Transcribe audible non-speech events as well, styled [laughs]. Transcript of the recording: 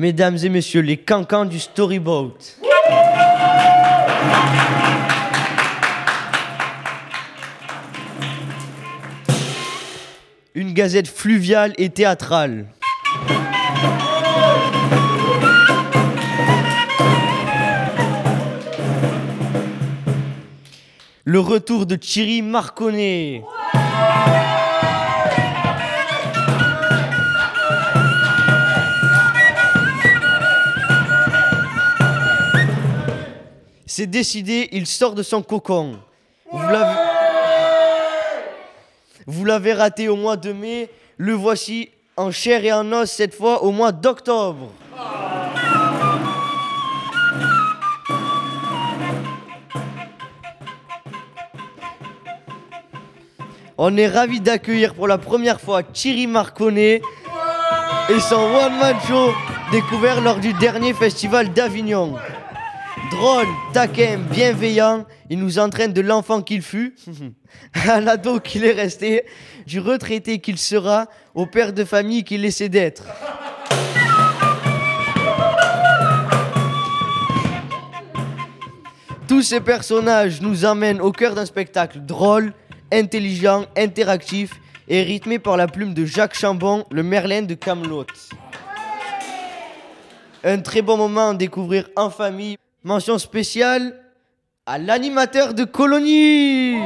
Mesdames et messieurs, les cancans du Storyboat. Une gazette fluviale et théâtrale. Le retour de Thierry Marconnet. C'est décidé, il sort de son cocon. Vous l'avez... Raté au mois de mai, le voici en chair et en os cette fois au mois d'octobre. On est ravis d'accueillir pour la première fois Thierry Marconnet et son one-man show découvert lors du dernier festival d'Avignon. Drôle, taquin, bienveillant, il nous entraîne de l'enfant qu'il fut, [laughs] à l'ado qu'il est resté, du retraité qu'il sera, au père de famille qu'il essaie d'être. Tous ces personnages nous emmènent au cœur d'un spectacle drôle, intelligent, interactif et rythmé par la plume de Jacques Chambon, le Merlin de Camelot. Un très bon moment à découvrir en famille. Mention spéciale à l'animateur de Colonie.